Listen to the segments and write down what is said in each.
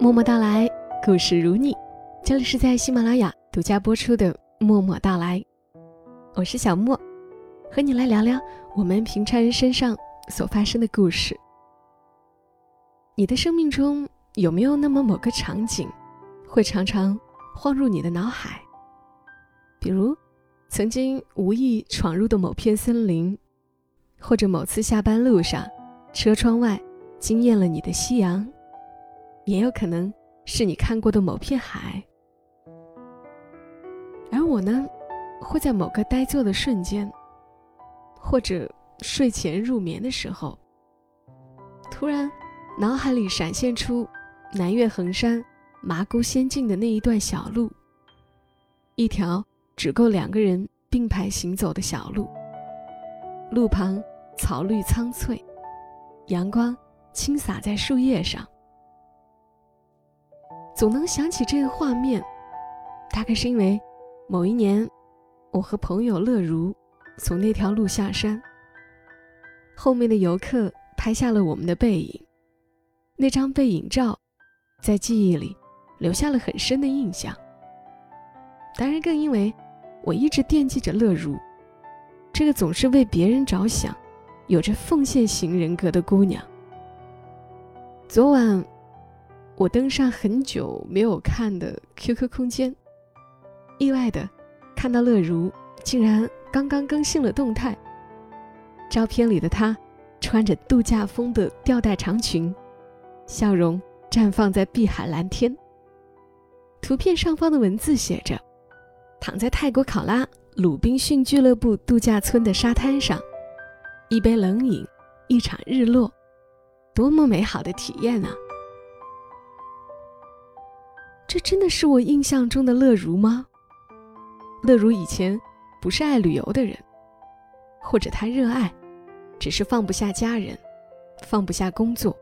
默默到来，故事如你。这里是在喜马拉雅独家播出的《默默到来》，我是小莫，和你来聊聊我们平常人身上所发生的故事。你的生命中有没有那么某个场景，会常常晃入你的脑海？比如，曾经无意闯入的某片森林，或者某次下班路上，车窗外惊艳了你的夕阳。也有可能是你看过的某片海，而我呢，会在某个呆坐的瞬间，或者睡前入眠的时候，突然脑海里闪现出南岳衡山麻姑仙境的那一段小路，一条只够两个人并排行走的小路，路旁草绿苍翠，阳光倾洒在树叶上。总能想起这个画面，大概是因为某一年，我和朋友乐如从那条路下山，后面的游客拍下了我们的背影，那张背影照在记忆里留下了很深的印象。当然，更因为我一直惦记着乐如，这个总是为别人着想、有着奉献型人格的姑娘。昨晚。我登上很久没有看的 QQ 空间，意外的看到乐如竟然刚刚更新了动态。照片里的她穿着度假风的吊带长裙，笑容绽放在碧海蓝天。图片上方的文字写着：“躺在泰国考拉鲁滨逊俱乐部度假村的沙滩上，一杯冷饮，一场日落，多么美好的体验啊！”这真的是我印象中的乐如吗？乐如以前不是爱旅游的人，或者他热爱，只是放不下家人，放不下工作，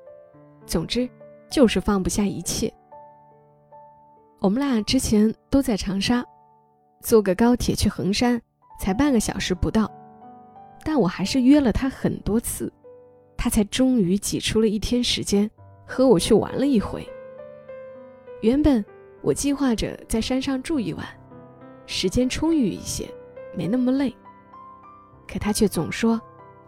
总之就是放不下一切。我们俩之前都在长沙，坐个高铁去衡山才半个小时不到，但我还是约了他很多次，他才终于挤出了一天时间和我去玩了一回。原本。我计划着在山上住一晚，时间充裕一些，没那么累。可他却总说：“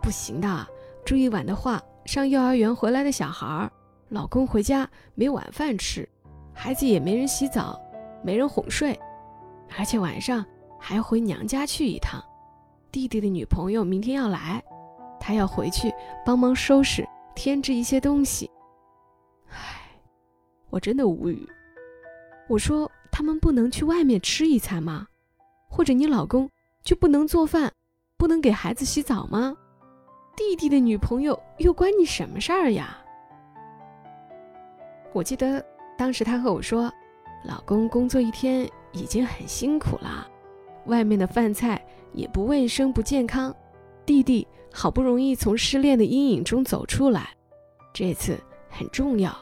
不行的，住一晚的话，上幼儿园回来的小孩，老公回家没晚饭吃，孩子也没人洗澡，没人哄睡，而且晚上还要回娘家去一趟。弟弟的女朋友明天要来，他要回去帮忙收拾添置一些东西。”唉，我真的无语。我说：“他们不能去外面吃一餐吗？或者你老公就不能做饭，不能给孩子洗澡吗？弟弟的女朋友又关你什么事儿呀？”我记得当时他和我说：“老公工作一天已经很辛苦了，外面的饭菜也不卫生不健康，弟弟好不容易从失恋的阴影中走出来，这次很重要。”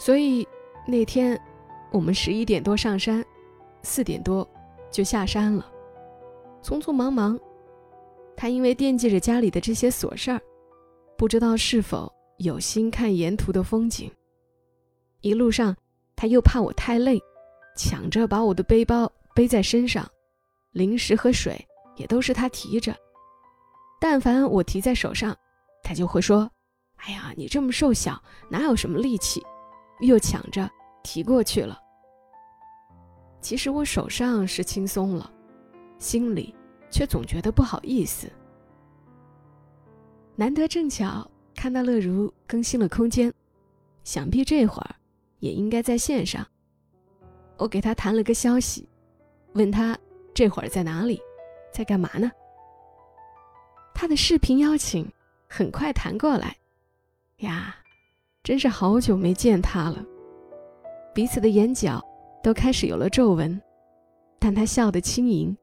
所以那天。我们十一点多上山，四点多就下山了，匆匆忙忙。他因为惦记着家里的这些琐事儿，不知道是否有心看沿途的风景。一路上，他又怕我太累，抢着把我的背包背在身上，零食和水也都是他提着。但凡我提在手上，他就会说：“哎呀，你这么瘦小，哪有什么力气？”又抢着。提过去了。其实我手上是轻松了，心里却总觉得不好意思。难得正巧看到乐如更新了空间，想必这会儿也应该在线上。我给他弹了个消息，问他这会儿在哪里，在干嘛呢？他的视频邀请很快弹过来，呀，真是好久没见他了。彼此的眼角都开始有了皱纹，但他笑得轻盈，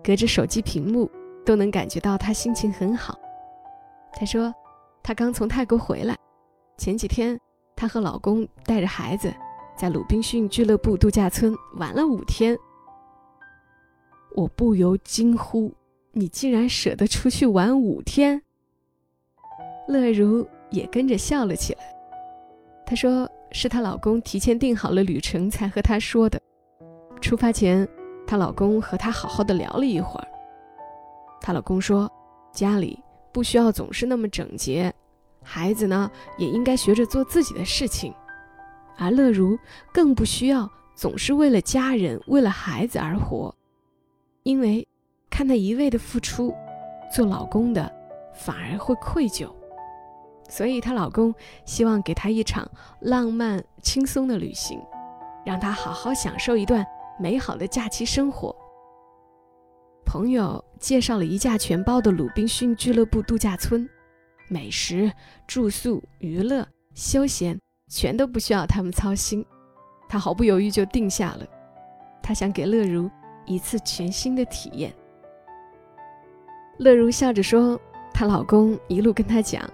隔着手机屏幕都能感觉到他心情很好。他说，他刚从泰国回来，前几天她和老公带着孩子在鲁滨逊俱乐部度假村玩了五天。我不由惊呼：“你竟然舍得出去玩五天？”乐如也跟着笑了起来。他说。是她老公提前订好了旅程才和她说的。出发前，她老公和她好好的聊了一会儿。她老公说，家里不需要总是那么整洁，孩子呢也应该学着做自己的事情，而乐如更不需要总是为了家人、为了孩子而活，因为看她一味的付出，做老公的反而会愧疚。所以，她老公希望给她一场浪漫、轻松的旅行，让她好好享受一段美好的假期生活。朋友介绍了一价全包的鲁滨逊俱乐部度假村，美食、住宿、娱乐、休闲全都不需要他们操心，她毫不犹豫就定下了。她想给乐如一次全新的体验。乐如笑着说：“她老公一路跟她讲。”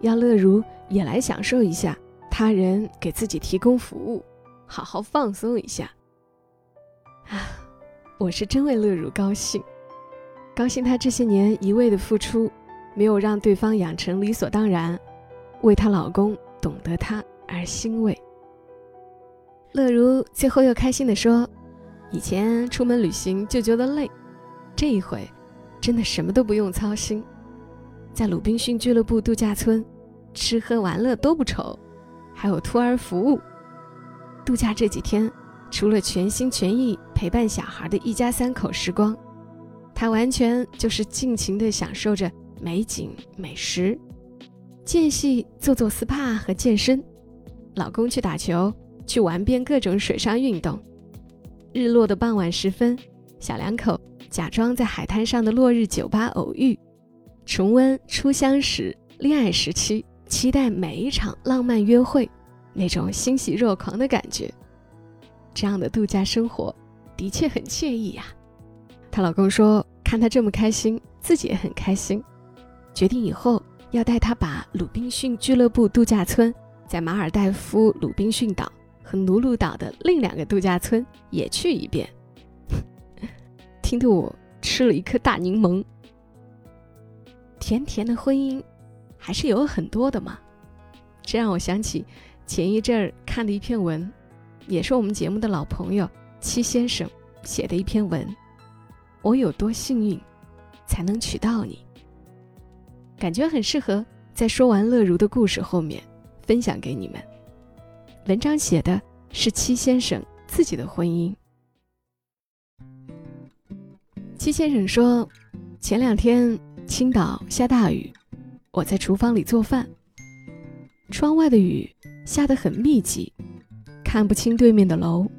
要乐如也来享受一下他人给自己提供服务，好好放松一下。啊，我是真为乐如高兴，高兴她这些年一味的付出，没有让对方养成理所当然，为她老公懂得她而欣慰。乐如最后又开心的说：“以前出门旅行就觉得累，这一回真的什么都不用操心。”在鲁滨逊俱乐部度假村，吃喝玩乐都不愁，还有托儿服务。度假这几天，除了全心全意陪伴小孩的一家三口时光，他完全就是尽情地享受着美景美食，间隙做做 SPA 和健身，老公去打球，去玩遍各种水上运动。日落的傍晚时分，小两口假装在海滩上的落日酒吧偶遇。重温初相识、恋爱时期，期待每一场浪漫约会，那种欣喜若狂的感觉。这样的度假生活的确很惬意呀。她老公说：“看她这么开心，自己也很开心。”决定以后要带她把鲁滨逊俱乐部度假村在马尔代夫鲁滨逊岛和努鲁岛的另两个度假村也去一遍。听得我吃了一颗大柠檬。甜甜的婚姻，还是有很多的嘛。这让我想起前一阵儿看的一篇文，也是我们节目的老朋友七先生写的一篇文。我有多幸运，才能娶到你？感觉很适合在说完乐如的故事后面分享给你们。文章写的是七先生自己的婚姻。七先生说，前两天。青岛下大雨，我在厨房里做饭。窗外的雨下得很密集，看不清对面的楼。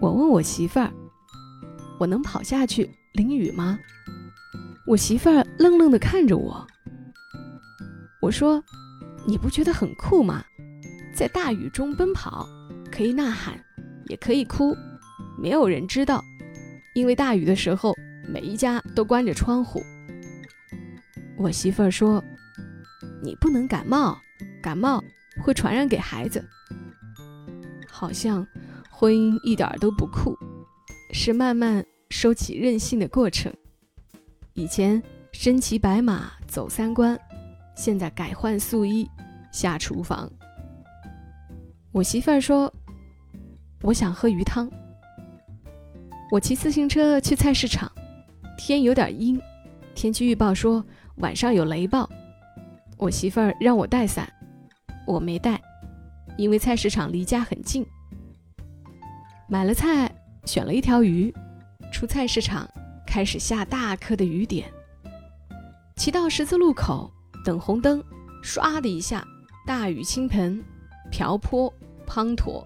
我问我媳妇儿：“我能跑下去淋雨吗？”我媳妇儿愣愣地看着我。我说：“你不觉得很酷吗？在大雨中奔跑，可以呐喊，也可以哭，没有人知道，因为大雨的时候，每一家都关着窗户。”我媳妇儿说：“你不能感冒，感冒会传染给孩子。”好像婚姻一点都不酷，是慢慢收起任性的过程。以前身骑白马走三关，现在改换素衣下厨房。我媳妇儿说：“我想喝鱼汤。”我骑自行车去菜市场，天有点阴，天气预报说。晚上有雷暴，我媳妇儿让我带伞，我没带，因为菜市场离家很近。买了菜，选了一条鱼，出菜市场开始下大颗的雨点。骑到十字路口等红灯，唰的一下，大雨倾盆，瓢泼滂沱。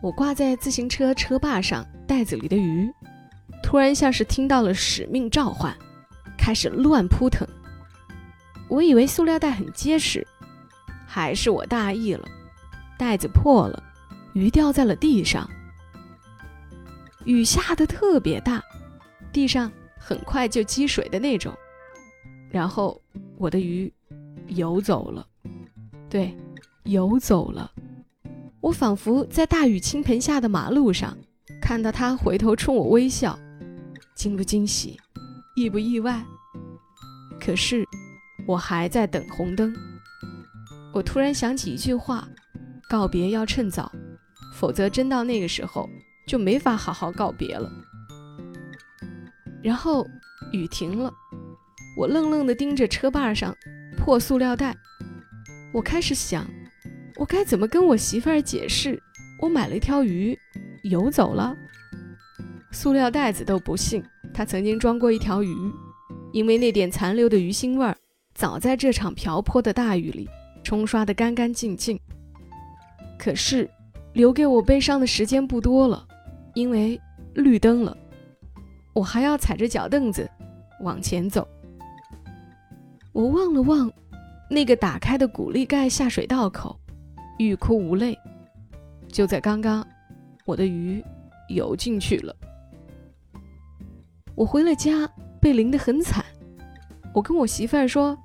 我挂在自行车车把上袋子里的鱼，突然像是听到了使命召唤。开始乱扑腾，我以为塑料袋很结实，还是我大意了，袋子破了，鱼掉在了地上。雨下的特别大，地上很快就积水的那种，然后我的鱼游走了，对，游走了。我仿佛在大雨倾盆下的马路上看到它回头冲我微笑，惊不惊喜，意不意外？可是，我还在等红灯。我突然想起一句话：“告别要趁早，否则真到那个时候就没法好好告别了。然后雨停了，我愣愣地盯着车把上破塑料袋，我开始想，我该怎么跟我媳妇儿解释，我买了一条鱼，游走了。塑料袋子都不信，他曾经装过一条鱼，因为那点残留的鱼腥味儿，早在这场瓢泼的大雨里冲刷得干干净净。可是，留给我悲伤的时间不多了，因为绿灯了。我还要踩着脚凳子往前走。我望了望那个打开的鼓励盖下水道口，欲哭无泪。就在刚刚，我的鱼游进去了。我回了家，被淋得很惨。我跟我媳妇儿说：“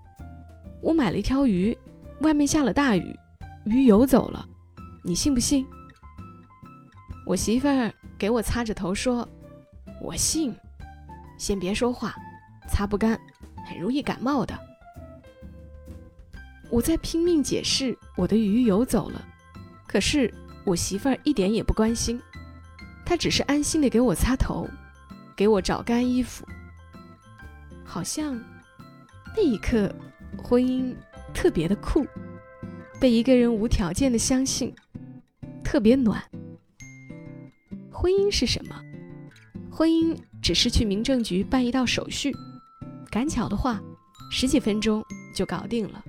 我买了一条鱼，外面下了大雨，鱼游走了，你信不信？”我媳妇儿给我擦着头说：“我信。”先别说话，擦不干，很容易感冒的。我在拼命解释我的鱼游走了，可是我媳妇儿一点也不关心，她只是安心的给我擦头，给我找干衣服。好像那一刻，婚姻特别的酷，被一个人无条件的相信，特别暖。婚姻是什么？婚姻只是去民政局办一道手续，赶巧的话，十几分钟就搞定了。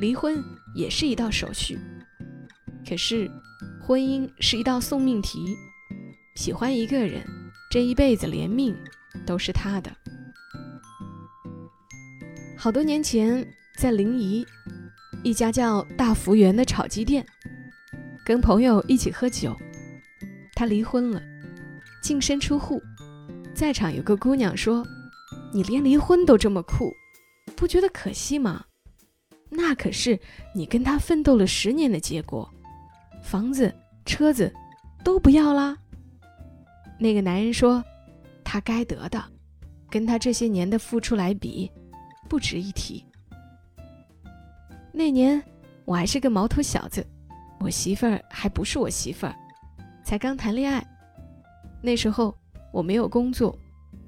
离婚也是一道手续，可是婚姻是一道送命题。喜欢一个人，这一辈子连命都是他的。好多年前，在临沂一家叫大福源的炒鸡店，跟朋友一起喝酒，他离婚了。净身出户，在场有个姑娘说：“你连离婚都这么酷，不觉得可惜吗？那可是你跟他奋斗了十年的结果，房子、车子都不要啦。”那个男人说：“他该得的，跟他这些年的付出来比，不值一提。”那年我还是个毛头小子，我媳妇儿还不是我媳妇儿，才刚谈恋爱。那时候我没有工作，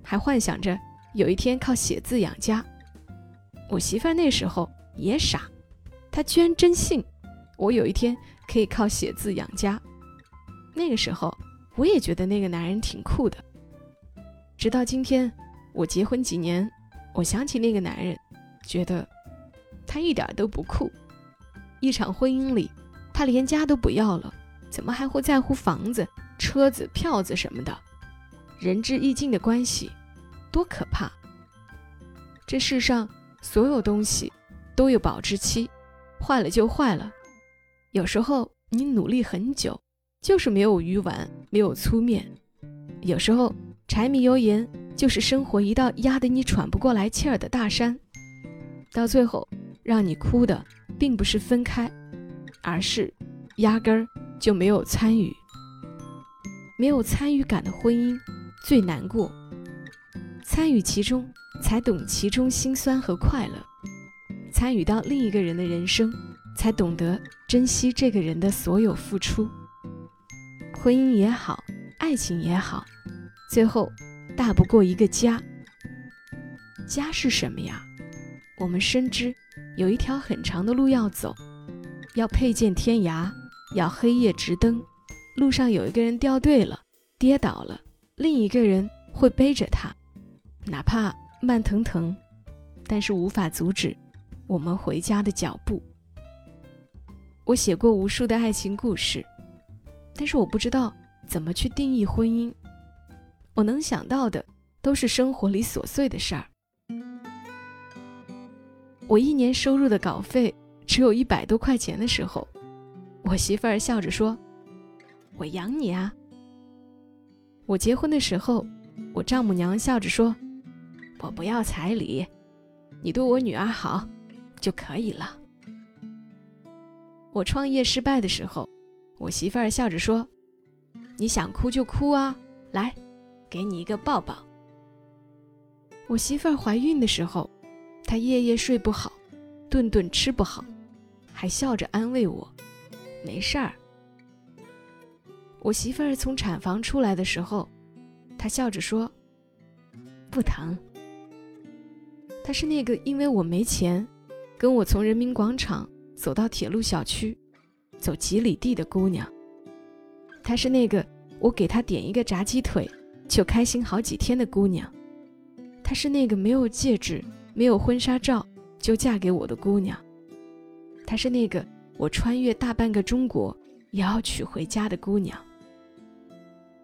还幻想着有一天靠写字养家。我媳妇儿那时候也傻，她居然真信我有一天可以靠写字养家。那个时候我也觉得那个男人挺酷的。直到今天，我结婚几年，我想起那个男人，觉得他一点都不酷。一场婚姻里，他连家都不要了，怎么还会在乎房子？车子、票子什么的，仁至义尽的关系，多可怕！这世上所有东西都有保质期，坏了就坏了。有时候你努力很久，就是没有鱼丸，没有粗面；有时候柴米油盐就是生活一道压得你喘不过来气儿的大山。到最后，让你哭的并不是分开，而是压根儿就没有参与。没有参与感的婚姻最难过，参与其中才懂其中辛酸和快乐，参与到另一个人的人生，才懂得珍惜这个人的所有付出。婚姻也好，爱情也好，最后大不过一个家。家是什么呀？我们深知有一条很长的路要走，要佩剑天涯，要黑夜直登。路上有一个人掉队了，跌倒了，另一个人会背着他，哪怕慢腾腾，但是无法阻止我们回家的脚步。我写过无数的爱情故事，但是我不知道怎么去定义婚姻。我能想到的都是生活里琐碎的事儿。我一年收入的稿费只有一百多块钱的时候，我媳妇儿笑着说。我养你啊！我结婚的时候，我丈母娘笑着说：“我不要彩礼，你对我女儿好就可以了。”我创业失败的时候，我媳妇儿笑着说：“你想哭就哭啊，来，给你一个抱抱。”我媳妇儿怀孕的时候，她夜夜睡不好，顿顿吃不好，还笑着安慰我：“没事儿。我媳妇儿从产房出来的时候，她笑着说：“不疼。”她是那个因为我没钱，跟我从人民广场走到铁路小区，走几里地的姑娘。她是那个我给她点一个炸鸡腿，就开心好几天的姑娘。她是那个没有戒指、没有婚纱照就嫁给我的姑娘。她是那个我穿越大半个中国也要娶回家的姑娘。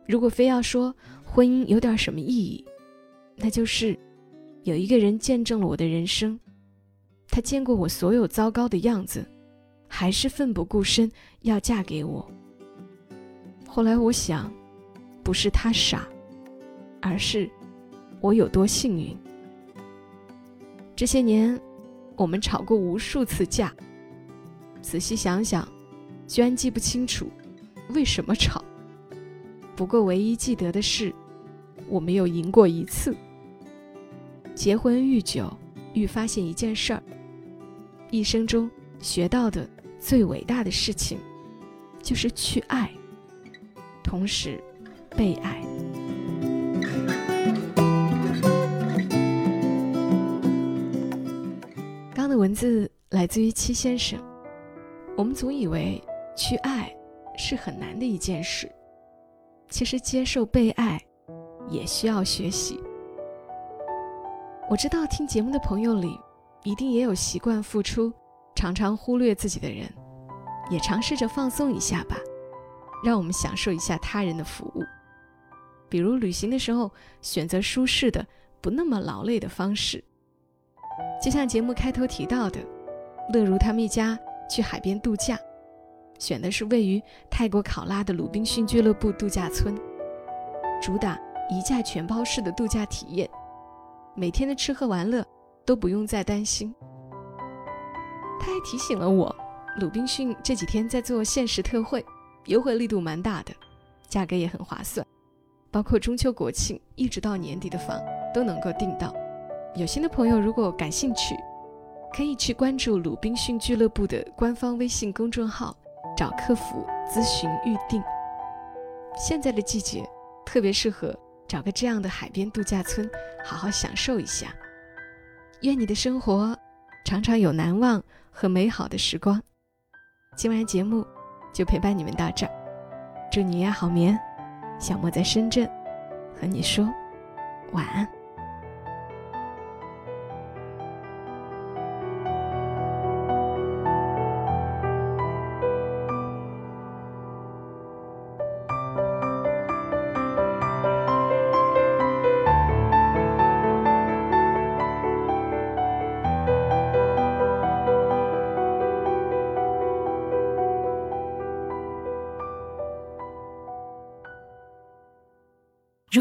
如果非要说婚姻有点什么意义，那就是有一个人见证了我的人生，他见过我所有糟糕的样子，还是奋不顾身要嫁给我。后来我想，不是他傻，而是我有多幸运。这些年，我们吵过无数次架，仔细想想，居然记不清楚为什么吵。不过，唯一记得的是，我没有赢过一次。结婚愈久，愈发现一件事儿：一生中学到的最伟大的事情，就是去爱，同时被爱。文字来自于七先生。我们总以为去爱是很难的一件事。其实接受被爱，也需要学习。我知道听节目的朋友里，一定也有习惯付出、常常忽略自己的人，也尝试着放松一下吧，让我们享受一下他人的服务。比如旅行的时候，选择舒适的、不那么劳累的方式。就像节目开头提到的，乐如他们一家去海边度假。选的是位于泰国考拉的鲁滨逊俱乐部度假村，主打一价全包式的度假体验，每天的吃喝玩乐都不用再担心。他还提醒了我，鲁滨逊这几天在做限时特惠，优惠力度蛮大的，价格也很划算，包括中秋国庆一直到年底的房都能够订到。有心的朋友如果感兴趣，可以去关注鲁滨逊俱乐部的官方微信公众号。找客服咨询预定。现在的季节特别适合找个这样的海边度假村，好好享受一下。愿你的生活常常有难忘和美好的时光。今晚节目就陪伴你们到这儿，祝你也好眠。小莫在深圳和你说晚安。